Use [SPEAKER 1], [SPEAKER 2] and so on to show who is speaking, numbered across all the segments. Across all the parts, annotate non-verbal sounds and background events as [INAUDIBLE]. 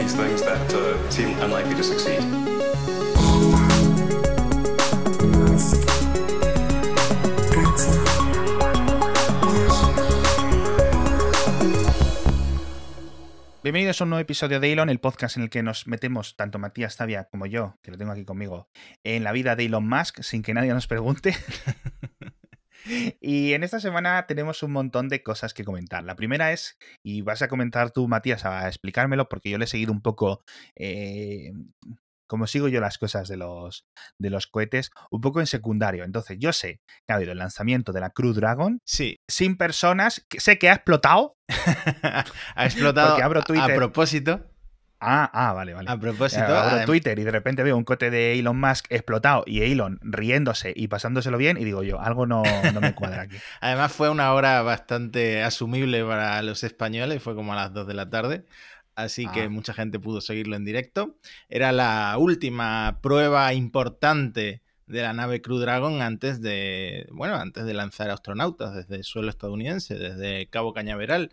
[SPEAKER 1] uh.
[SPEAKER 2] Bienvenidos a un nuevo episodio de Elon, el podcast en el que nos metemos, tanto Matías Tavia como yo, que lo tengo aquí conmigo, en la vida de Elon Musk sin que nadie nos pregunte. [LAUGHS] y en esta semana tenemos un montón de cosas que comentar. La primera es, y vas a comentar tú, Matías, a explicármelo, porque yo le he seguido un poco eh, como sigo yo las cosas de los, de los cohetes, un poco en secundario. Entonces, yo sé que ha habido el lanzamiento de la Crew Dragon.
[SPEAKER 3] Sí.
[SPEAKER 2] Sin personas. Que sé que ha explotado. [LAUGHS]
[SPEAKER 3] ha explotado
[SPEAKER 2] Porque abro Twitter.
[SPEAKER 3] a propósito.
[SPEAKER 2] Ah, ah, vale, vale.
[SPEAKER 3] A propósito.
[SPEAKER 2] Abro
[SPEAKER 3] adem-
[SPEAKER 2] Twitter y de repente veo un cohete de Elon Musk explotado y Elon riéndose y pasándoselo bien y digo yo, algo no, no me cuadra aquí. [LAUGHS]
[SPEAKER 3] Además fue una hora bastante asumible para los españoles, fue como a las 2 de la tarde, así
[SPEAKER 2] Ah.
[SPEAKER 3] que mucha gente pudo seguirlo en directo. Era la última prueba importante de la nave Crew Dragon antes de, bueno, antes de lanzar astronautas desde el suelo estadounidense, desde Cabo Cañaveral.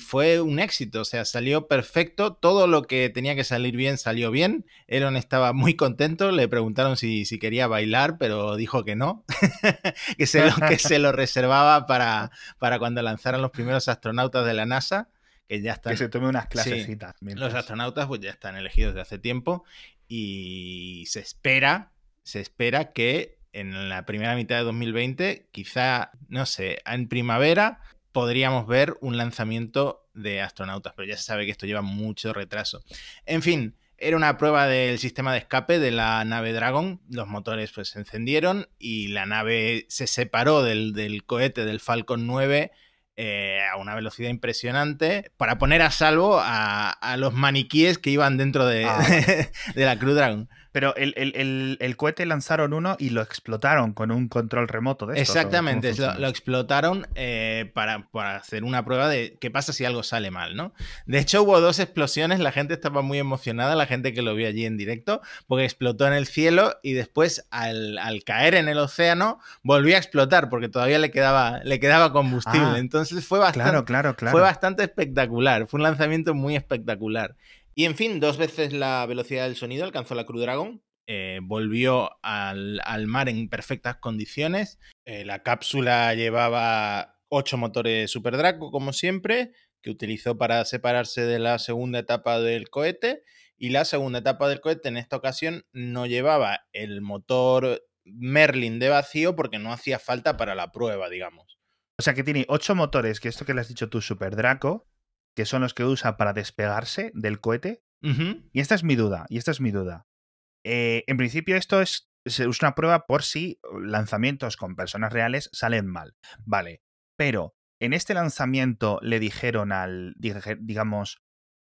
[SPEAKER 3] Fue un éxito, o sea, salió perfecto, todo lo que tenía que salir bien salió bien. Elon estaba muy contento, le preguntaron si, si quería bailar, pero dijo que no, [LAUGHS] que, se lo, que se lo reservaba para, para cuando lanzaran los primeros astronautas de la NASA, que ya están...
[SPEAKER 2] Que se tome unas
[SPEAKER 3] Sí.
[SPEAKER 2] clasecitas.
[SPEAKER 3] Los astronautas pues ya están elegidos desde hace tiempo y se espera, se espera que en la primera mitad de 2020, quizá, no sé, en primavera podríamos ver un lanzamiento de astronautas, pero ya se sabe que esto lleva mucho retraso. En fin, era una prueba del sistema de escape de la nave Dragon, los motores pues se encendieron y la nave se separó del, del cohete del Falcon 9 eh, a una velocidad impresionante para poner a salvo a, a los maniquíes que iban dentro de,
[SPEAKER 2] Ah, [LAUGHS]
[SPEAKER 3] de la Crew Dragon.
[SPEAKER 2] Pero el, el- el- el cohete lanzaron uno y lo explotaron con un control remoto de estos, ¿o cómo
[SPEAKER 3] Exactamente, lo explotaron eh, para, para hacer una prueba de qué pasa si algo sale mal, ¿no? De hecho, hubo dos explosiones, la gente estaba muy emocionada, la gente que lo vio allí en directo, porque explotó en el cielo y después al, al caer en el océano volvió a explotar porque todavía le quedaba, le quedaba combustible.
[SPEAKER 2] Ah,
[SPEAKER 3] Entonces fue bastante,
[SPEAKER 2] Claro, claro, claro.
[SPEAKER 3] fue bastante espectacular, fue un lanzamiento muy espectacular. Y en fin, dos veces la velocidad del sonido alcanzó la Crew Dragon, eh, volvió al, mar en perfectas condiciones, eh, la cápsula llevaba ocho motores Super Draco, como siempre, que utilizó para separarse de la segunda etapa del cohete, y la segunda etapa del cohete en esta ocasión no llevaba el motor Merlin de vacío porque no hacía falta para la prueba, digamos.
[SPEAKER 2] O sea que tiene ocho motores, que esto que le has dicho tú, Super Draco, que son los que usa para despegarse del cohete. Y esta es mi duda, y esta es mi duda. Eh, en principio esto es, es una prueba por si lanzamientos con personas reales salen mal. Vale, pero en este lanzamiento le dijeron al, digamos,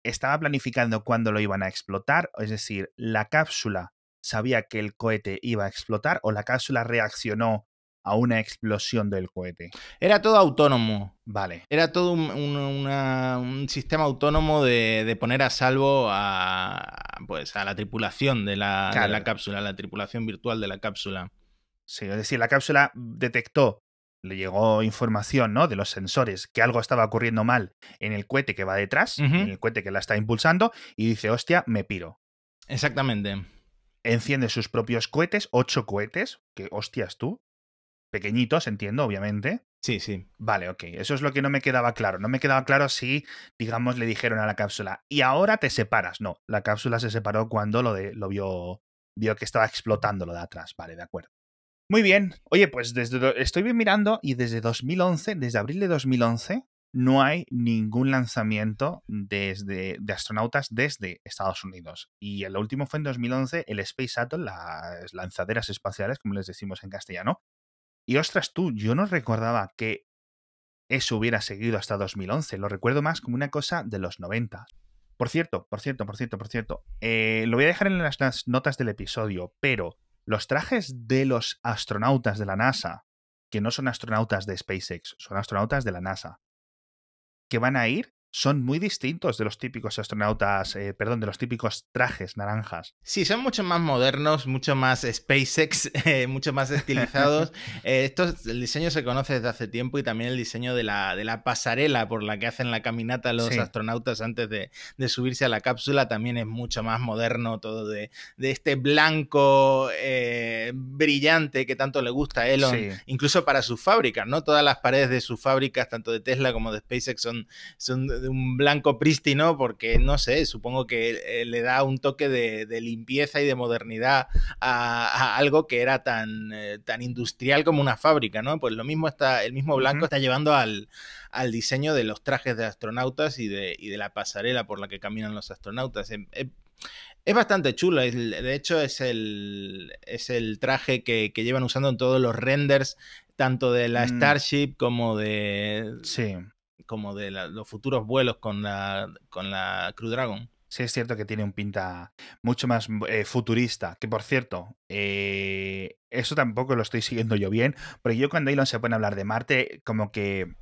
[SPEAKER 2] estaba planificando cuándo lo iban a explotar, es decir, la cápsula sabía que el cohete iba a explotar o la cápsula reaccionó a una explosión del cohete.
[SPEAKER 3] Era todo autónomo.
[SPEAKER 2] Vale.
[SPEAKER 3] Era todo un, un- una- un sistema autónomo de, de poner a salvo a, pues, a la tripulación de la, de
[SPEAKER 2] Claro.
[SPEAKER 3] la cápsula, a la tripulación virtual de la cápsula.
[SPEAKER 2] Sí, es decir, la cápsula detectó, le llegó información ¿no? de los sensores que algo estaba ocurriendo mal en el cohete que va detrás, en el cohete que la está impulsando, y dice, hostia, me piro.
[SPEAKER 3] Exactamente.
[SPEAKER 2] Enciende sus propios cohetes, ocho cohetes, que hostias tú, pequeñitos, entiendo, obviamente.
[SPEAKER 3] Sí, sí.
[SPEAKER 2] Vale, ok, eso es lo que no me quedaba claro. No me quedaba claro si, digamos, le dijeron a la cápsula, y ahora te separas. No, la cápsula se separó cuando lo, de, lo vio, vio que estaba explotando lo de atrás. Vale, de acuerdo. Muy bien. Oye, pues desde estoy bien mirando y desde 2011, desde abril de 2011, no hay ningún lanzamiento desde, de astronautas desde Estados Unidos. Y el último fue en 2011 el Space Shuttle, las lanzaderas espaciales, como les decimos en castellano. Y ostras tú, yo no recordaba que eso hubiera seguido hasta 2011. Lo recuerdo más como una cosa de los 90. Por cierto, por cierto, por cierto, por cierto. eh, lo voy a dejar en las, las notas del episodio, pero los trajes de los astronautas de la NASA, que no son astronautas de SpaceX, son astronautas de la NASA, que van a ir son muy distintos de los típicos astronautas, eh, perdón, de los típicos trajes naranjas.
[SPEAKER 3] Sí, son mucho más modernos, mucho más SpaceX, [LAUGHS] eh, mucho más estilizados. [LAUGHS] Eh, esto, el diseño se conoce desde hace tiempo y también el diseño de la, de la pasarela por la que hacen la caminata los
[SPEAKER 2] Sí.
[SPEAKER 3] astronautas antes de, de subirse a la cápsula también es mucho más moderno, todo de, de este blanco brillante que tanto le gusta a Elon,
[SPEAKER 2] Sí.
[SPEAKER 3] incluso para sus fábricas, ¿no? Todas las paredes de sus fábricas, tanto de Tesla como de SpaceX, son, son de un blanco prístino porque, no sé, supongo que eh, le da un toque de, de limpieza y de modernidad a, a algo que era tan, eh, tan industrial como una fábrica, ¿no? Pues lo mismo está, el mismo blanco está llevando al, al diseño de los trajes de astronautas y de, y de la pasarela por la que caminan los astronautas. Em- em- Es bastante chulo, de hecho es el, es el traje que, que llevan usando en todos los renders, tanto de la
[SPEAKER 2] Mm.
[SPEAKER 3] Starship como de,
[SPEAKER 2] Sí.
[SPEAKER 3] Como de los futuros vuelos con la, con la Crew Dragon.
[SPEAKER 2] Sí, es cierto que tiene un pinta mucho más eh, futurista. Que por cierto, eh, eso tampoco lo estoy siguiendo yo bien. Porque yo cuando Elon se pone a hablar de Marte, como que.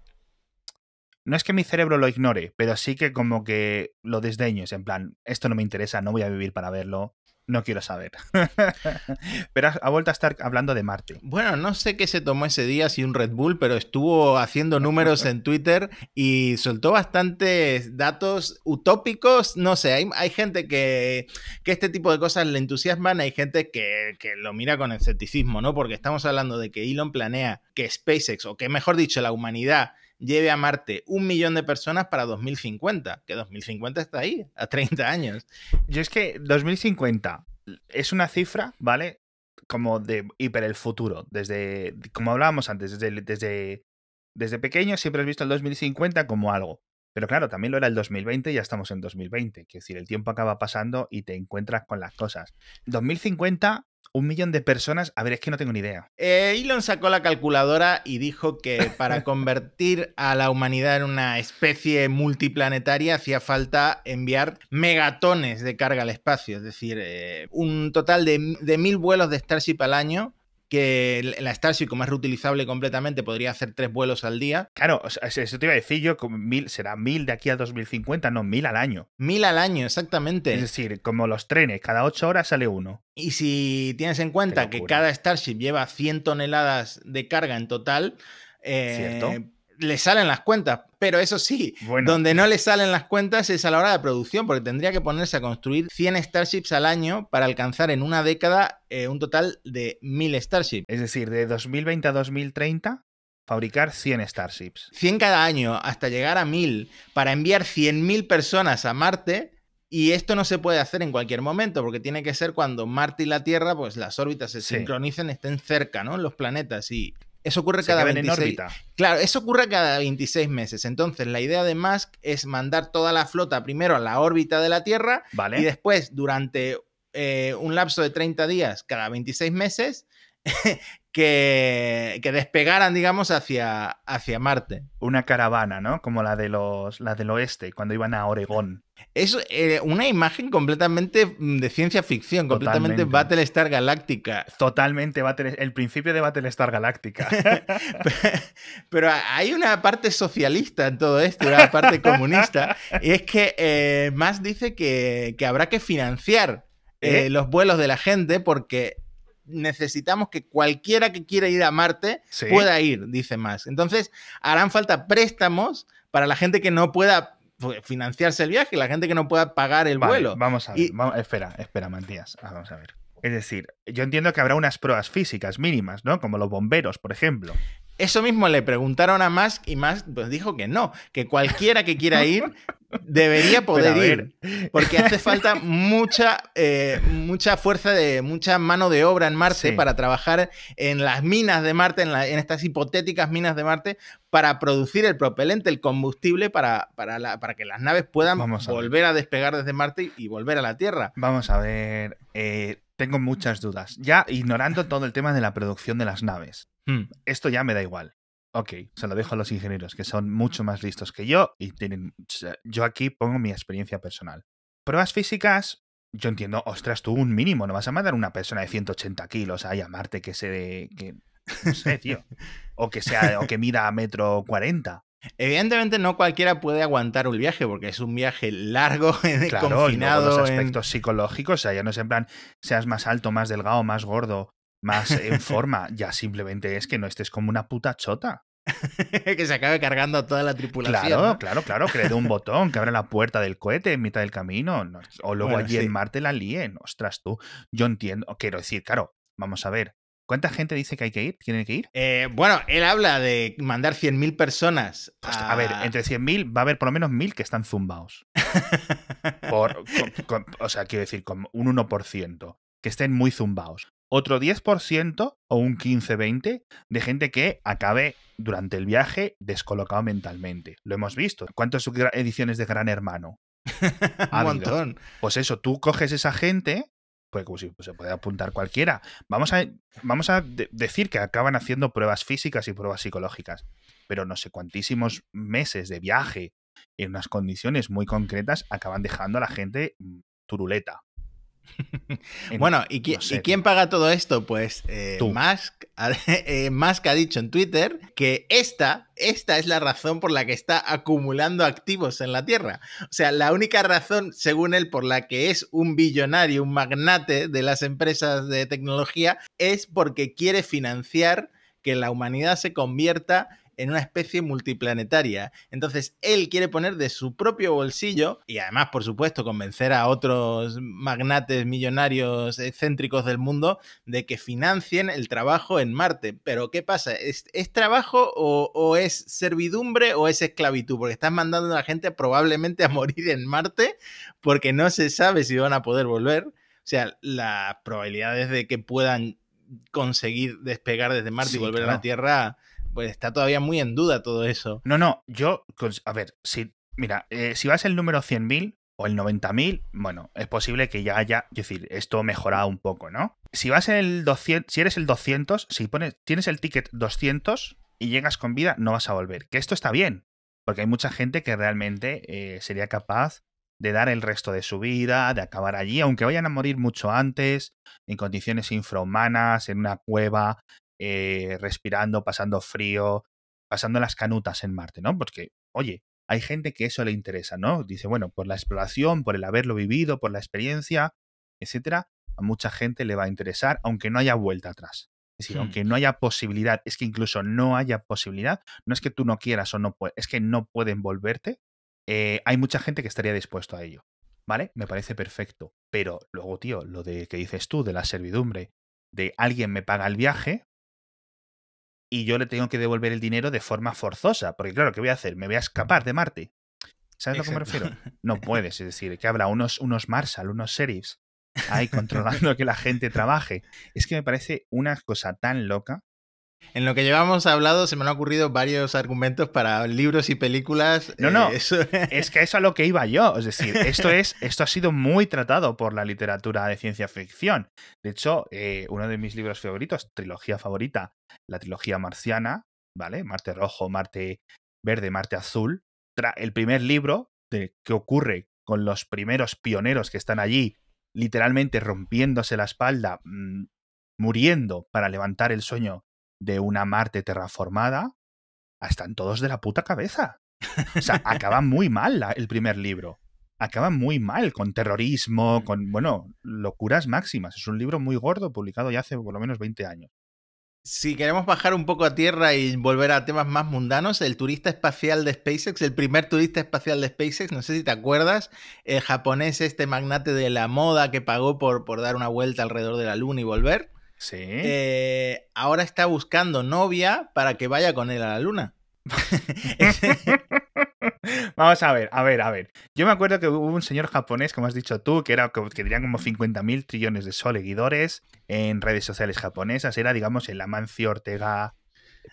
[SPEAKER 2] No es que mi cerebro lo ignore, pero sí que como que lo desdeño. Es en plan, esto no me interesa, no voy a vivir para verlo, no quiero saber. [LAUGHS] pero ha, vuelto a estar hablando de Marte.
[SPEAKER 3] Bueno, no sé qué se tomó ese día, si un Red Bull, pero estuvo haciendo números en Twitter y soltó bastantes datos utópicos. No sé, hay, hay gente que, que este tipo de cosas le entusiasman, hay gente que, que lo mira con escepticismo, ¿no? Porque estamos hablando de que Elon planea que SpaceX, o que mejor dicho, la humanidad, lleve a Marte un millón de personas para 2050, que 2050 está ahí, a 30 años.
[SPEAKER 2] Yo es que 2050 es una cifra, ¿vale? Como de hiper el futuro. Desde, como hablábamos antes, desde, desde, desde pequeño siempre has visto el 2050 como algo. Pero claro, también lo era el 2020 y ya estamos en 2020. Es decir, el tiempo acaba pasando y te encuentras con las cosas. 2050, un millón de personas. A ver, es que no tengo ni idea.
[SPEAKER 3] Eh, Elon sacó la calculadora y dijo que para convertir a la humanidad en una especie multiplanetaria hacía falta enviar megatones de carga al espacio, es decir, eh, un total de, de mil vuelos de Starship al año, que la Starship, como es reutilizable completamente, podría hacer tres vuelos al día.
[SPEAKER 2] Claro, eso te iba a decir yo, mil, será mil de aquí a 2050, no, mil al año.
[SPEAKER 3] Mil al año, exactamente.
[SPEAKER 2] Es decir, como los trenes, cada ocho horas sale uno.
[SPEAKER 3] Y si tienes en cuenta que cada Starship lleva 100 toneladas de carga en total, eh,
[SPEAKER 2] Cierto.
[SPEAKER 3] Le salen las cuentas. Pero eso sí,
[SPEAKER 2] Bueno.
[SPEAKER 3] donde no le salen las cuentas es a la hora de producción, porque tendría que ponerse a construir 100 Starships al año para alcanzar en una década eh, un total de 1000 Starships.
[SPEAKER 2] Es decir, de 2020 a 2030, fabricar 100 Starships.
[SPEAKER 3] 100 cada año hasta llegar a 1000 para enviar 100.000 personas a Marte. Y esto no se puede hacer en cualquier momento, porque tiene que ser cuando Marte y la Tierra, pues las órbitas se
[SPEAKER 2] Sí.
[SPEAKER 3] sincronicen, estén cerca, ¿no? Los planetas. Y eso ocurre
[SPEAKER 2] Se
[SPEAKER 3] cada
[SPEAKER 2] quedan en
[SPEAKER 3] 26
[SPEAKER 2] órbita.
[SPEAKER 3] Claro, eso ocurre cada 26 meses. Entonces, la idea de Musk es mandar toda la flota primero a la órbita de la Tierra
[SPEAKER 2] ¿Vale?
[SPEAKER 3] y después, durante eh, un lapso de 30 días, cada 26 meses, [LAUGHS] que, que despegaran, digamos, hacia, hacia Marte.
[SPEAKER 2] Una caravana, ¿no? Como la de los la del oeste, cuando iban a Oregón.
[SPEAKER 3] Es eh, una imagen completamente mm, de ciencia ficción, completamente
[SPEAKER 2] Totalmente.
[SPEAKER 3] Battlestar Galáctica.
[SPEAKER 2] Totalmente Battle- el principio de Battlestar Galáctica. [LAUGHS]
[SPEAKER 3] Pero hay una parte socialista en todo esto, una parte comunista, y es que eh, Musk dice que, que habrá que financiar eh,
[SPEAKER 2] ¿Eh?
[SPEAKER 3] los vuelos de la gente porque necesitamos que cualquiera que quiera ir a Marte
[SPEAKER 2] Sí.
[SPEAKER 3] pueda ir, dice Musk. Entonces, harán falta préstamos para la gente que no pueda pues, financiarse el viaje, la gente que no pueda pagar el
[SPEAKER 2] Vale,
[SPEAKER 3] vuelo.
[SPEAKER 2] Vamos a ver.
[SPEAKER 3] Y-
[SPEAKER 2] vamos- espera, espera, Matías. Ah, vamos a ver. Es decir, yo entiendo que habrá unas pruebas físicas mínimas, ¿no? Como los bomberos, por ejemplo.
[SPEAKER 3] Eso mismo le preguntaron a Musk y Musk pues, dijo que no, que cualquiera que quiera ir [LAUGHS] debería poder ir. [LAUGHS] Porque hace falta mucha, eh, mucha fuerza de, mucha mano de obra en Marte
[SPEAKER 2] Sí.
[SPEAKER 3] para trabajar en las minas de Marte, en, la- en estas hipotéticas minas de Marte, para producir el propelente, el combustible para, para, la- para que las naves puedan
[SPEAKER 2] Vamos a ver.
[SPEAKER 3] volver a despegar desde Marte y, y volver a la Tierra.
[SPEAKER 2] Vamos a ver. eh, tengo muchas dudas. Ya ignorando todo el tema de la producción de las naves.
[SPEAKER 3] Hmm.
[SPEAKER 2] Esto ya me da igual. Ok, se lo dejo a los ingenieros, que son mucho más listos que yo y tienen. Yo aquí pongo mi experiencia personal. Pruebas físicas, yo entiendo, ostras, tú un mínimo, no vas a mandar una persona de 180 kilos a llamarte que se. que, no sé, tío. [LAUGHS] O que sea, o que mida a metro 40.
[SPEAKER 3] Evidentemente no cualquiera puede aguantar un viaje porque es un viaje largo, [LAUGHS]
[SPEAKER 2] Claro, y
[SPEAKER 3] confinado.
[SPEAKER 2] los
[SPEAKER 3] en-
[SPEAKER 2] aspectos psicológicos, o sea, ya no es en plan seas más alto, más delgado, más gordo, más en forma, ya simplemente es que no estés como una puta chota. [LAUGHS]
[SPEAKER 3] que se acabe cargando a toda la tripulación.
[SPEAKER 2] Claro,
[SPEAKER 3] ¿no?
[SPEAKER 2] claro, claro, que le dé un [LAUGHS] botón, que abra la puerta del cohete en mitad del camino. no, o luego
[SPEAKER 3] Bueno,
[SPEAKER 2] allí
[SPEAKER 3] sí.
[SPEAKER 2] en Marte la líen. Ostras, tú. Yo entiendo, quiero decir, claro, vamos a ver. ¿Cuánta gente dice que hay que ir? ¿Tienen que ir?
[SPEAKER 3] Eh, bueno, él habla de mandar 100.000 personas.
[SPEAKER 2] Pues, a ver, entre 100.000 va a haber por lo menos 1.000 que están zumbados. Por, [LAUGHS] con- con- o sea, quiero decir, con un 1%, que estén muy zumbados. Otro 10% o un 15-20 de gente que acabe durante el viaje descolocado mentalmente. Lo hemos visto. ¿Cuántas ediciones de Gran Hermano? [LAUGHS]
[SPEAKER 3] un
[SPEAKER 2] ha
[SPEAKER 3] montón.
[SPEAKER 2] Pues eso, tú coges esa gente, pues pues se puede apuntar cualquiera. Vamos a, vamos a de- decir que acaban haciendo pruebas físicas y pruebas psicológicas, pero no sé cuantísimos meses de viaje en unas condiciones muy concretas acaban dejando a la gente mm, turuleta. [LAUGHS] En-
[SPEAKER 3] Bueno, ¿y, qui-
[SPEAKER 2] no sé,
[SPEAKER 3] ¿y quién paga todo esto? Pues eh,
[SPEAKER 2] Tú.
[SPEAKER 3] Musk, ha- [LAUGHS] eh, Musk ha dicho en Twitter que esta, esta es la razón por la que está acumulando activos en la Tierra. O sea, la única razón, según él, por la que es un billonario, un magnate de las empresas de tecnología, es porque quiere financiar que la humanidad se convierta en una especie multiplanetaria. Entonces, él quiere poner de su propio bolsillo y además, por supuesto, convencer a otros magnates millonarios excéntricos del mundo de que financien el trabajo en Marte. Pero, ¿qué pasa? ¿Es, es trabajo o, o es servidumbre o es esclavitud? Porque estás mandando a la gente probablemente a [LAUGHS] morir en Marte porque no se sabe si van a poder volver. O sea, las probabilidades de que puedan conseguir despegar desde Marte
[SPEAKER 2] Sí,
[SPEAKER 3] y volver a la Tierra, pues está todavía muy en duda todo eso.
[SPEAKER 2] No, no, yo, a ver, si, mira, eh, si vas el número 100.000 o el 90.000, bueno, es posible que ya haya, es decir, esto mejorado un poco, ¿no? Si vas el 200, si eres el 200, si pones, tienes el ticket 200 y llegas con vida, no vas a volver. Que esto está bien, porque hay mucha gente que realmente eh, sería capaz de dar el resto de su vida, de acabar allí, aunque vayan a morir mucho antes, en condiciones infrahumanas, en una cueva, eh, respirando, pasando frío, pasando las canutas en Marte, ¿no? Porque, oye, hay gente que eso le interesa, ¿no? Dice, bueno, por la exploración, por el haberlo vivido, por la experiencia, etcétera, a mucha gente le va a interesar, aunque no haya vuelta atrás. Es decir,
[SPEAKER 3] Hmm.
[SPEAKER 2] aunque no haya posibilidad, es que incluso no haya posibilidad, no es que tú no quieras o no puedes, es que no pueden volverte, eh, hay mucha gente que estaría dispuesto a ello. ¿Vale? Me parece perfecto. Pero luego, tío, lo de que dices tú, de la servidumbre, de alguien me paga el viaje y yo le tengo que devolver el dinero de forma forzosa. Porque, claro, ¿qué voy a hacer? ¿Me voy a escapar de Marte? ¿Sabes a lo que me refiero? No [LAUGHS] puedes, es decir, que habrá unos, unos Marshall, unos sheriffs ahí controlando que la gente trabaje. Es que me parece una cosa tan loca.
[SPEAKER 3] En lo que llevamos hablado se me han ocurrido varios argumentos para libros y películas.
[SPEAKER 2] No, no,
[SPEAKER 3] eh, eso- [LAUGHS]
[SPEAKER 2] Es que eso a lo que iba yo. Es decir, esto, [LAUGHS] es, esto ha sido muy tratado por la literatura de ciencia ficción. De hecho, eh, uno de mis libros favoritos, trilogía favorita, la trilogía marciana, ¿vale? Marte rojo, Marte verde, Marte azul. Tra- el primer libro de que ocurre con los primeros pioneros que están allí, literalmente rompiéndose la espalda, mm, muriendo para levantar el sueño de una Marte terraformada, están todos de la puta cabeza. O sea, acaba [LAUGHS] muy mal la- el primer libro. Acaba muy mal, con terrorismo, con, bueno, locuras máximas. Es un libro muy gordo, publicado ya hace por lo menos 20 años.
[SPEAKER 3] si queremos bajar un poco a tierra y volver a temas más mundanos, el turista espacial de SpaceX, el primer turista espacial de SpaceX, no sé si te acuerdas, el japonés, este magnate de la moda que pagó por, por dar una vuelta alrededor de la luna y volver,
[SPEAKER 2] Sí.
[SPEAKER 3] eh, ahora está buscando novia para que vaya con él a la luna. [LAUGHS]
[SPEAKER 2] Vamos a ver, a ver, a ver. Yo me acuerdo que hubo un señor japonés, como has dicho tú, que era como- que tenía como 50.000 trillones de seguidores en redes sociales japonesas. Era, digamos, el Amancio Ortega,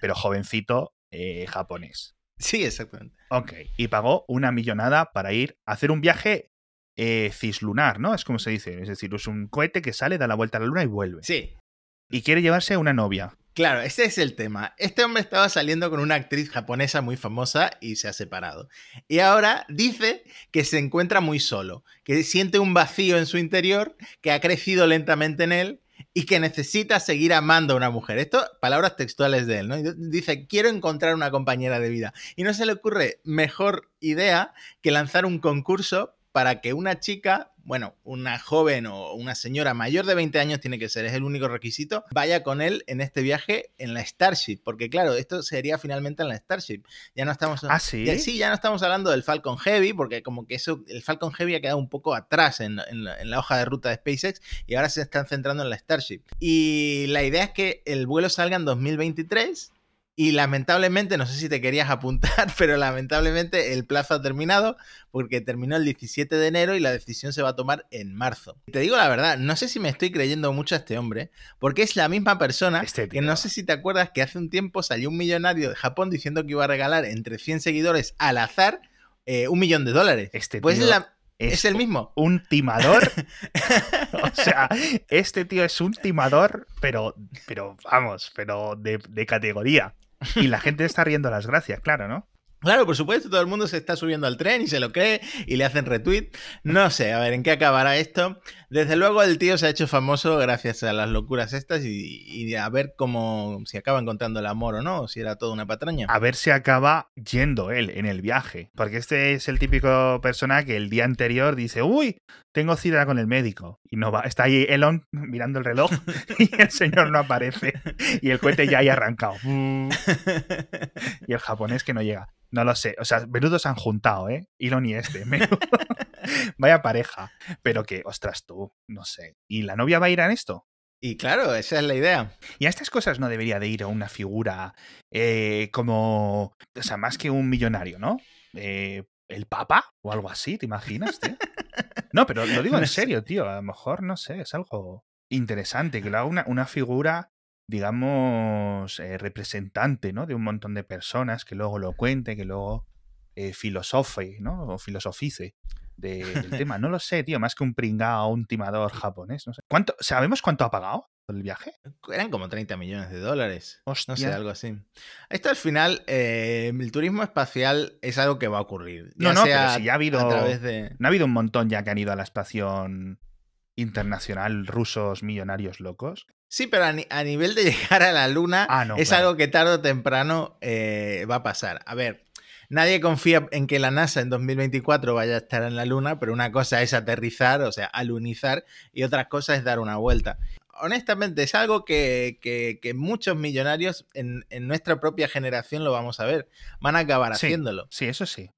[SPEAKER 2] pero jovencito eh, japonés.
[SPEAKER 3] sí, exactamente.
[SPEAKER 2] Ok, y pagó una millonada para ir a hacer un viaje eh, cislunar, ¿no? Es como se dice. Es decir, es un cohete que sale, da la vuelta a la luna y vuelve.
[SPEAKER 3] Sí,
[SPEAKER 2] Y quiere llevarse una novia.
[SPEAKER 3] Claro, ese es el tema. Este hombre estaba saliendo con una actriz japonesa muy famosa y se ha separado. Y ahora dice que se encuentra muy solo, que siente un vacío en su interior, que ha crecido lentamente en él y que necesita seguir amando a una mujer. Esto, palabras textuales de él, ¿no? Dice, quiero encontrar una compañera de vida. Y no se le ocurre mejor idea que lanzar un concurso para que una chica, bueno, una joven o una señora mayor de 20 años tiene que ser, es el único requisito, vaya con él en este viaje en la Starship, porque claro, esto sería finalmente en la Starship. Ya no estamos
[SPEAKER 2] ¿Ah, sí?
[SPEAKER 3] Ya, sí, ya no estamos hablando del Falcon Heavy, porque como que eso el Falcon Heavy ha quedado un poco atrás en, en, la, en la hoja de ruta de SpaceX y ahora se están centrando en la Starship. Y la idea es que el vuelo salga en 2023 y lamentablemente, no sé si te querías apuntar, [LAUGHS] pero lamentablemente el plazo ha terminado porque terminó el 17 de enero y la decisión se va a tomar en marzo. Te digo la verdad, no sé si me estoy creyendo mucho a este hombre, porque es la misma persona
[SPEAKER 2] Este
[SPEAKER 3] que no sé si te acuerdas que hace un tiempo salió un millonario de Japón diciendo que iba a regalar entre 100 seguidores al azar eh, un millón de dólares.
[SPEAKER 2] Este
[SPEAKER 3] pues
[SPEAKER 2] tío
[SPEAKER 3] la- es el mismo.
[SPEAKER 2] Un timador. [LAUGHS] o sea, este tío es un timador, pero, pero vamos, pero de, de categoría. [LAUGHS] Y la gente está riendo las gracias, claro, ¿no?
[SPEAKER 3] Claro, por supuesto, todo el mundo se está subiendo al tren y se lo cree y le hacen retweet. No sé, a ver en qué acabará esto. Desde luego el tío se ha hecho famoso gracias a las locuras estas y, y a ver cómo si acaba encontrando el amor o no, o si era toda una patraña.
[SPEAKER 2] A ver si acaba yendo él en el viaje. Porque este es el típico persona que el día anterior dice, uy, tengo cita con el médico. Y no va. Está ahí Elon mirando el reloj [LAUGHS] y el señor no aparece. Y el cohete ya ha arrancado. [LAUGHS] Y el japonés que no llega. No lo sé. O sea, menudos han juntado, ¿eh? Elon y este. Menudo. [LAUGHS] [LAUGHS] Vaya pareja. Pero que, ostras, tú, no sé. ¿Y la novia va a ir a esto?
[SPEAKER 3] Y claro, esa es la idea.
[SPEAKER 2] Y a estas cosas no debería de ir a una figura eh, como, o sea, más que un millonario, ¿no? Eh, el Papa o algo así, ¿te imaginas, tío? No, pero lo digo [LAUGHS] en serio, tío. A lo mejor, no sé, es algo interesante que lo haga una, una figura, digamos, eh, representante, ¿no? De un montón de personas que luego lo cuente, que luego eh, filosofe, ¿no? O filosofice de- del [LAUGHS] tema. No lo sé, tío, más que un pringao o un timador japonés, no sé. ¿Cuánto, ¿Sabemos cuánto ha pagado el viaje?
[SPEAKER 3] Eran como 30 millones de dólares. No sé,
[SPEAKER 2] Hostia.
[SPEAKER 3] algo así. Esto al final, eh, el turismo espacial es algo que va a ocurrir.
[SPEAKER 2] No,
[SPEAKER 3] ya
[SPEAKER 2] no,
[SPEAKER 3] sea
[SPEAKER 2] pero si ya ha habido.
[SPEAKER 3] de...
[SPEAKER 2] ¿No ha habido un montón ya que han ido a la estación internacional rusos millonarios locos?
[SPEAKER 3] Sí, pero a, ni- a nivel de [LAUGHS] llegar a la luna
[SPEAKER 2] Ah, no,
[SPEAKER 3] es
[SPEAKER 2] claro.
[SPEAKER 3] algo que tarde o temprano eh, va a pasar. A ver, nadie confía en que la NASA en 2024 vaya a estar en la luna, pero una cosa es aterrizar, o sea, alunizar, y otra cosa es dar una vuelta. Honestamente, es algo que, que- que muchos millonarios en, en nuestra propia generación lo vamos a ver. Van a acabar
[SPEAKER 2] Sí.
[SPEAKER 3] haciéndolo.
[SPEAKER 2] Sí, eso sí.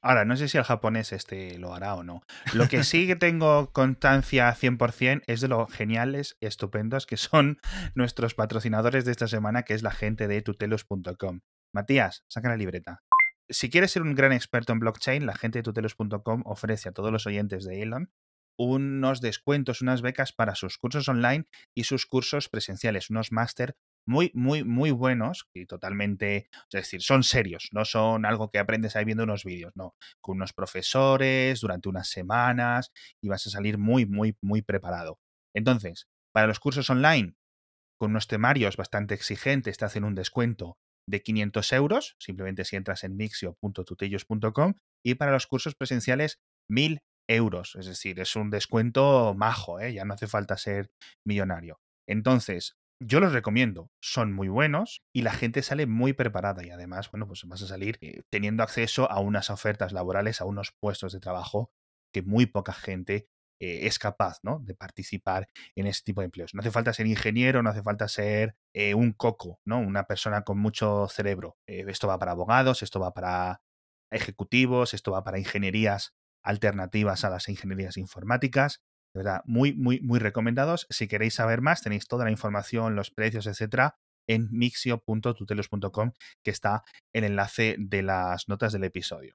[SPEAKER 2] Ahora, no sé si el japonés este lo hará o no. Lo que sí que tengo constancia 100% es de lo geniales estupendos que son [LAUGHS] nuestros patrocinadores de esta semana, que es la gente de tutelos.com. Matías, saca la libreta. Si quieres ser un gran experto en blockchain, la gente de tutelos.com ofrece a todos los oyentes de Elon unos descuentos, unas becas para sus cursos online y sus cursos presenciales, unos máster muy, muy, muy buenos y totalmente, es decir, son serios, no son algo que aprendes ahí viendo unos vídeos, no, con unos profesores durante unas semanas y vas a salir muy, muy, muy preparado. Entonces, para los cursos online, con unos temarios bastante exigentes, te hacen un descuento de 500 euros, simplemente si entras en mixio.tutellos.com, y para los cursos presenciales, 1000 euros. Es decir, es un descuento majo, ¿eh? ya no hace falta ser millonario. Entonces, yo los recomiendo, son muy buenos y la gente sale muy preparada y además, bueno, pues vas a salir eh, teniendo acceso a unas ofertas laborales, a unos puestos de trabajo que muy poca gente eh, es capaz ¿no? de participar en este tipo de empleos. No hace falta ser ingeniero, no hace falta ser eh, un coco, ¿no? una persona con mucho cerebro. Esto va para abogados, esto va para ejecutivos, esto va para ingenierías alternativas a las ingenierías informáticas. De verdad, muy, muy, muy recomendados. Si queréis saber más, tenéis toda la información, los precios, etcétera, en mixio.tutelos.com, que está el enlace de las notas del episodio.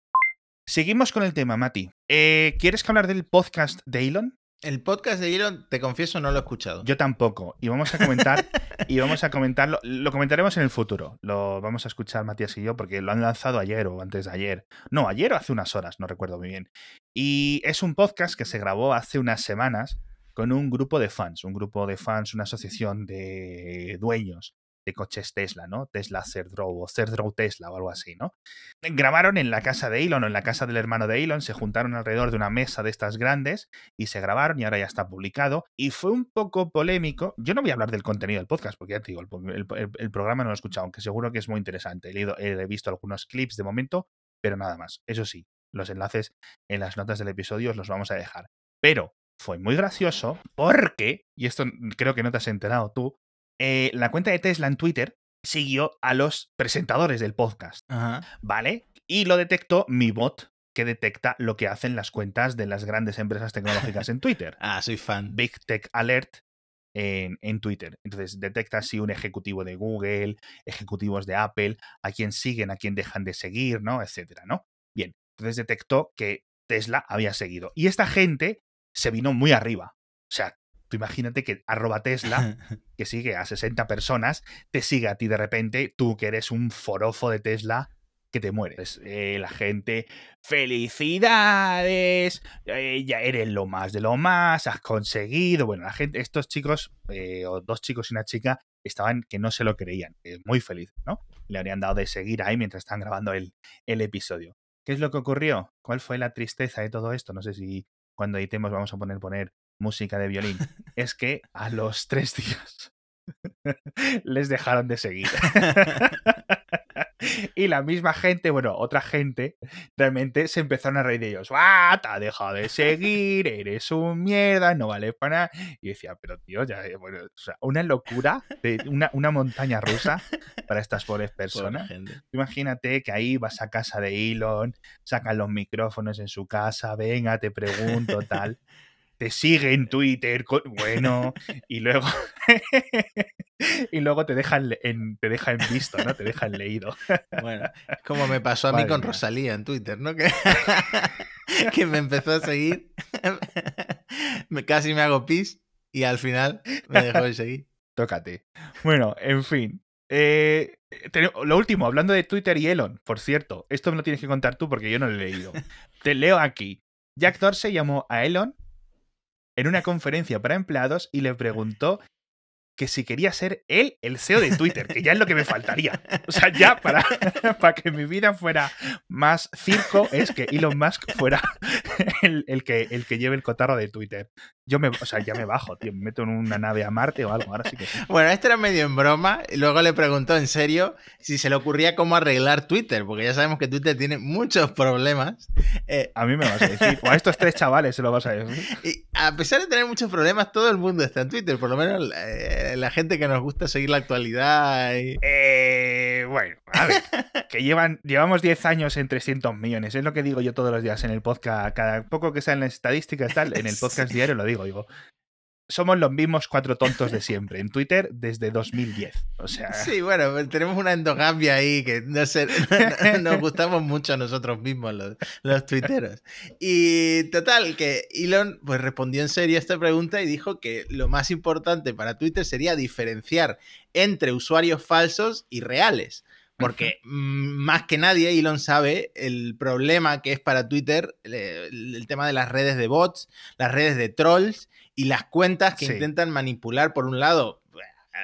[SPEAKER 2] Seguimos con el tema, Mati. Eh, ¿Quieres hablar del podcast de Elon?
[SPEAKER 3] El podcast de Elon, te confieso, no lo he escuchado.
[SPEAKER 2] Yo tampoco. Y vamos a comentar, [LAUGHS] y vamos a comentarlo, lo comentaremos en el futuro. Lo vamos a escuchar Matías y yo porque lo han lanzado ayer o antes de ayer. No, ayer o hace unas horas, no recuerdo muy bien. Y es un podcast que se grabó hace unas semanas con un grupo de fans, un grupo de fans, una asociación de dueños de coches Tesla, ¿no? Tesla Third Row o Third Row Tesla o algo así, ¿no? Grabaron en la casa de Elon o en la casa del hermano de Elon, se juntaron alrededor de una mesa de estas grandes y se grabaron y ahora ya está publicado. Y fue un poco polémico. Yo no voy a hablar del contenido del podcast porque ya te digo, el, programa no lo he escuchado, aunque seguro que es muy interesante. He, leído, he visto algunos clips de momento, pero nada más. Eso sí, los enlaces en las notas del episodio os los vamos a dejar. Pero fue muy gracioso porque, y esto creo que no te has enterado tú, eh, la cuenta de Tesla en Twitter siguió a los presentadores del podcast, ¿vale? Y lo detectó mi bot, que detecta lo que hacen las cuentas de las grandes empresas tecnológicas en Twitter. [LAUGHS]
[SPEAKER 3] ah, soy fan.
[SPEAKER 2] Big Tech Alert en, en, Twitter. Entonces detecta si un ejecutivo de Google, ejecutivos de Apple, a quién siguen, a quién dejan de seguir, ¿no? Etcétera, ¿no? Bien, entonces detectó que Tesla había seguido. Y esta gente se vino muy arriba. O sea, tú imagínate que arroba Tesla, [LAUGHS] que sigue a 60 personas, te sigue a ti de repente, tú que eres un forofo de Tesla, que te mueres. Eh, la gente, felicidades, eh, ya eres lo más de lo más, has conseguido. Bueno, la gente, estos chicos, eh, o dos chicos y una chica, estaban que no se lo creían, muy felices, ¿no? Le habrían dado de seguir ahí mientras están grabando el, el episodio. ¿Qué es lo que ocurrió? ¿Cuál fue la tristeza de todo esto? No sé si cuando editemos vamos a poner, poner música de violín. [LAUGHS] es que a los tres días [LAUGHS] les dejaron de seguir. [LAUGHS] y la misma gente, bueno, otra gente, realmente se empezaron a reír de ellos. ¡Ah! Te ha dejado de seguir, eres un mierda, no vale para nada. Y decía, pero tío, ya, eh, bueno, o sea, una locura, de una, una, montaña rusa para estas pobres personas. Imagínate que ahí vas a casa de Elon, sacan los micrófonos en su casa, venga, te pregunto, tal te sigue en Twitter, bueno, y luego [LAUGHS] y luego te deja en, te deja en visto, ¿no? Te deja en leído.
[SPEAKER 3] Bueno, como me pasó a mí con Rosalía en Twitter, ¿no? Que, [LAUGHS] que me empezó a seguir, [LAUGHS] casi me hago pis y al final me dejó de seguir.
[SPEAKER 2] Tócate. Bueno, en fin. Eh, lo último, hablando de Twitter y Elon, por cierto, esto me lo tienes que contar tú porque yo no lo he leído. Te leo aquí. Jack Dorsey llamó a Elon en una conferencia para empleados y le preguntó que si quería ser él el CEO de Twitter, que ya es lo que me faltaría. O sea, ya para, [LAUGHS] para que mi vida fuera más circo es que Elon Musk fuera [LAUGHS] el, que, el que lleve el cotarro de Twitter. Yo me, o sea, ya me bajo, tío, me meto en una nave a Marte o algo, ahora sí que
[SPEAKER 3] Bueno, esto era medio en broma, y luego le preguntó en serio si se le ocurría cómo arreglar Twitter, porque ya sabemos que Twitter tiene muchos problemas.
[SPEAKER 2] Eh, a mí me vas a decir, o a estos tres chavales se lo vas a decir.
[SPEAKER 3] Y a pesar de tener muchos problemas, todo el mundo está en Twitter, por lo menos... Eh, la gente que nos gusta seguir la actualidad.
[SPEAKER 2] Eh, bueno, a ver, [LAUGHS] que llevan, llevamos 10 años en 300 millones, es lo que digo yo todos los días en el podcast, cada poco que en las estadísticas tal, en el [LAUGHS] podcast diario lo digo, digo, somos los mismos cuatro tontos de siempre en Twitter desde 2010. O sea...
[SPEAKER 3] Sí, bueno, pues tenemos una endogamia ahí que no sé, [LAUGHS] nos gustamos mucho a nosotros mismos los, los tuiteros. Y total, que Elon pues respondió en serio a esta pregunta y dijo que lo más importante para Twitter sería diferenciar entre usuarios falsos y reales. Porque más que nadie, Elon sabe el problema que es para Twitter el, tema de las redes de bots, las redes de trolls y las cuentas que intentan manipular, por un lado,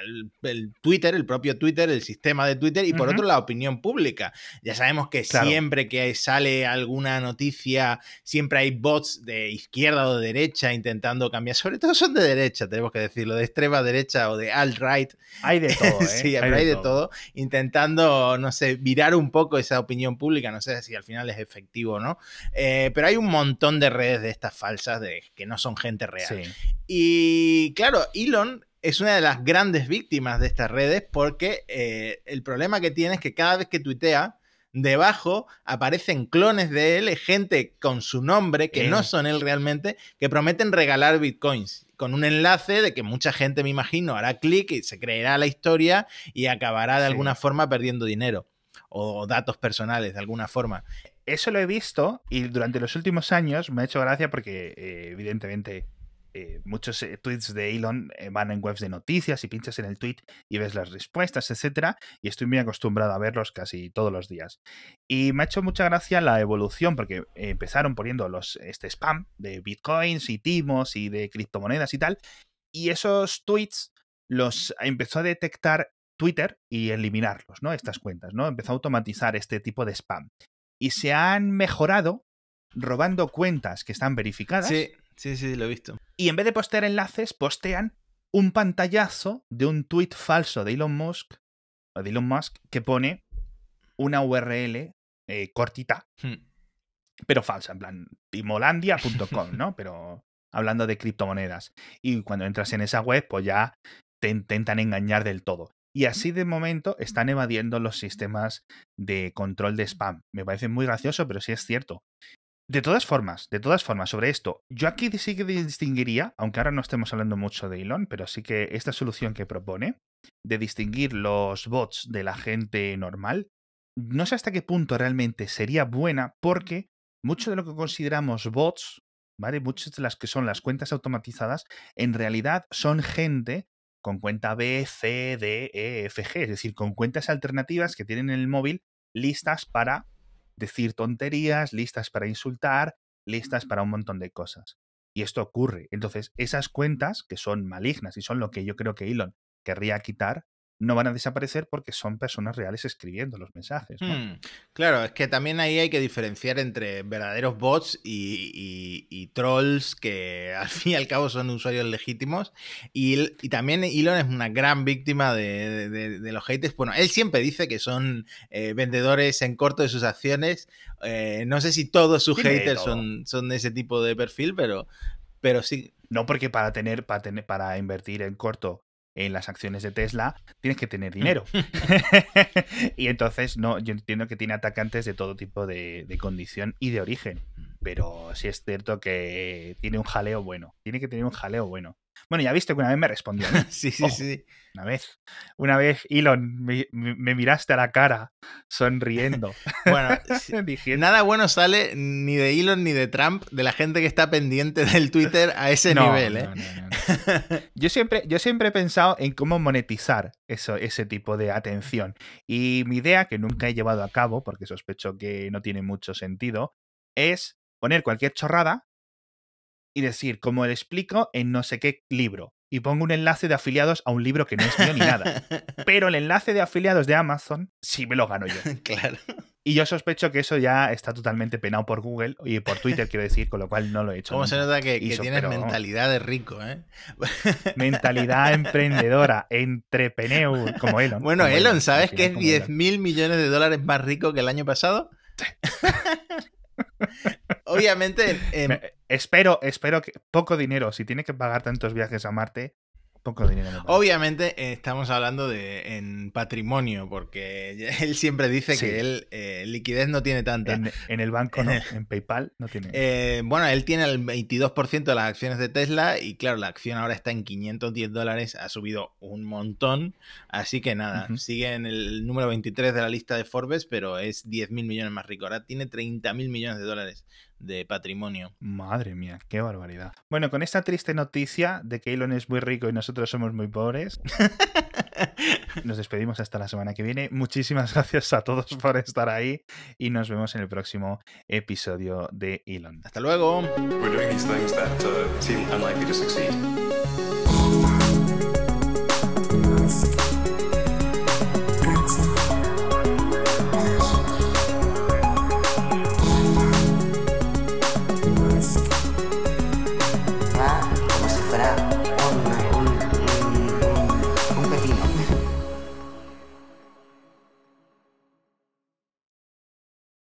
[SPEAKER 3] el, Twitter, el propio Twitter, el sistema de Twitter y por otro la opinión pública. Ya sabemos que siempre que sale alguna noticia, siempre hay bots de izquierda o de derecha intentando cambiar, sobre todo son de derecha, tenemos que decirlo, de extrema derecha o de alt-right.
[SPEAKER 2] Hay de todo, [LAUGHS] ¿eh?
[SPEAKER 3] sí, hay, de, todo. intentando, no sé, virar un poco esa opinión pública, no sé si al final es efectivo o no, eh, pero hay un montón de redes de estas falsas de que no son gente real. Y claro, Elon es una de las grandes víctimas de estas redes porque eh, el problema que tiene es que cada vez que tuitea, debajo aparecen clones de él, gente con su nombre, que no son él realmente, que prometen regalar bitcoins, con un enlace de que mucha gente, me imagino, hará clic y se creerá la historia y acabará de alguna forma perdiendo dinero o datos personales de alguna forma.
[SPEAKER 2] Eso lo he visto y durante los últimos años me ha hecho gracia porque eh, evidentemente eh, muchos eh, tweets de Elon eh, van en webs de noticias y pinchas en el tweet y ves las respuestas, etcétera, y estoy muy acostumbrado a verlos casi todos los días. Y me ha hecho mucha gracia la evolución porque empezaron poniendo los este spam de bitcoins y timos y de criptomonedas y tal, y esos tweets los empezó a detectar Twitter y eliminarlos, ¿no? Estas cuentas, ¿no? Empezó a automatizar este tipo de spam. Y se han mejorado robando cuentas que están verificadas.
[SPEAKER 3] Sí, sí, sí, lo he visto.
[SPEAKER 2] Y en vez de postear enlaces, postean un pantallazo de un tweet falso de Elon Musk, o de Elon Musk, que pone una URL eh, cortita,
[SPEAKER 3] Hmm.
[SPEAKER 2] pero falsa, en plan, timolandia.com, ¿no? [LAUGHS] Pero hablando de criptomonedas. Y cuando entras en esa web, pues ya te intentan engañar del todo. Y así de momento están evadiendo los sistemas de control de spam. Me parece muy gracioso, pero sí es cierto. De todas formas, de todas formas, sobre esto, yo aquí sí que distinguiría, aunque ahora no estemos hablando mucho de Elon, pero sí que esta solución que propone, de distinguir los bots de la gente normal, no sé hasta qué punto realmente sería buena, porque mucho de lo que consideramos bots, ¿vale? Muchas de las que son las cuentas automatizadas, en realidad son gente con cuenta B, C, D, E, F, G, es decir, con cuentas alternativas que tienen en el móvil listas para decir tonterías, listas para insultar, listas para un montón de cosas. Y esto ocurre. Entonces, esas cuentas, que son malignas y son lo que yo creo que Elon querría quitar, no van a desaparecer porque son personas reales escribiendo los mensajes. ¿no?
[SPEAKER 3] Hmm. Claro, es que también ahí hay que diferenciar entre verdaderos bots y, y- y trolls que al fin y al cabo son usuarios legítimos. Y, y también Elon es una gran víctima de, de- de los haters. Bueno, él siempre dice que son eh, vendedores en corto de sus acciones. Eh, no sé si todos sus haters
[SPEAKER 2] todo.
[SPEAKER 3] son, son de ese tipo de perfil, pero, pero sí.
[SPEAKER 2] No porque para tener, para tener, para invertir en corto en las acciones de Tesla, tienes que tener dinero. [LAUGHS] [LAUGHS] y entonces, no, yo entiendo que tiene atacantes de todo tipo de, de condición y de origen. Pero sí es cierto que tiene un jaleo bueno. Tiene que tener un jaleo bueno. Bueno, ya viste que una vez me respondió. ¿no? [LAUGHS]
[SPEAKER 3] sí, sí,
[SPEAKER 2] Ojo.
[SPEAKER 3] sí.
[SPEAKER 2] Una vez. Una vez, Elon, me, me- miraste a la cara, sonriendo. [LAUGHS]
[SPEAKER 3] Bueno, [LAUGHS] Nada bueno sale ni de Elon ni de Trump, de la gente que está pendiente del Twitter a ese
[SPEAKER 2] No,
[SPEAKER 3] nivel, ¿eh?
[SPEAKER 2] no, no, no, no. Yo siempre, yo siempre he pensado en cómo monetizar eso, ese tipo de atención. Y mi idea, que nunca he llevado a cabo, porque sospecho que no tiene mucho sentido, es poner cualquier chorrada y decir, como le explico en no sé qué libro. Y pongo un enlace de afiliados a un libro que no es mío ni nada. [LAUGHS] Pero el enlace de afiliados de Amazon sí me lo gano yo. [LAUGHS]
[SPEAKER 3] claro.
[SPEAKER 2] Y yo sospecho que eso ya está totalmente penado por Google y por Twitter, quiero decir, con lo cual no lo he hecho.
[SPEAKER 3] ¿Cómo se nota que, tienes
[SPEAKER 2] pero,
[SPEAKER 3] mentalidad de rico, eh? [LAUGHS]
[SPEAKER 2] mentalidad emprendedora, entrepreneur, como Elon.
[SPEAKER 3] Bueno,
[SPEAKER 2] como
[SPEAKER 3] Elon, ¿sabes que es
[SPEAKER 2] como
[SPEAKER 3] 10
[SPEAKER 2] Elon.
[SPEAKER 3] mil millones de dólares más rico que el año pasado? Obviamente, en-
[SPEAKER 2] Me- espero, espero que poco dinero, si tiene que pagar tantos viajes a Marte, poco dinero.
[SPEAKER 3] obviamente eh, estamos hablando de en patrimonio, porque [LAUGHS] él siempre dice
[SPEAKER 2] Sí.
[SPEAKER 3] que él eh, liquidez no tiene tanta.
[SPEAKER 2] En, en el banco
[SPEAKER 3] en
[SPEAKER 2] no,
[SPEAKER 3] el- [LAUGHS]
[SPEAKER 2] en PayPal no tiene.
[SPEAKER 3] Eh, bueno, él tiene el 22% de las acciones de Tesla y claro, la acción ahora está en 510 dólares, ha subido un montón, así que nada, sigue en el número 23 de la lista de Forbes, pero es 10 mil millones más rico, ahora tiene 30 mil millones de dólares de patrimonio.
[SPEAKER 2] Madre mía, qué barbaridad. Bueno, con esta triste noticia de que Elon es muy rico y nosotros somos muy pobres, [LAUGHS] nos despedimos hasta la semana que viene. Muchísimas [LAUGHS] gracias a todos por estar ahí y nos vemos en el próximo episodio de Elon.
[SPEAKER 3] Hasta luego.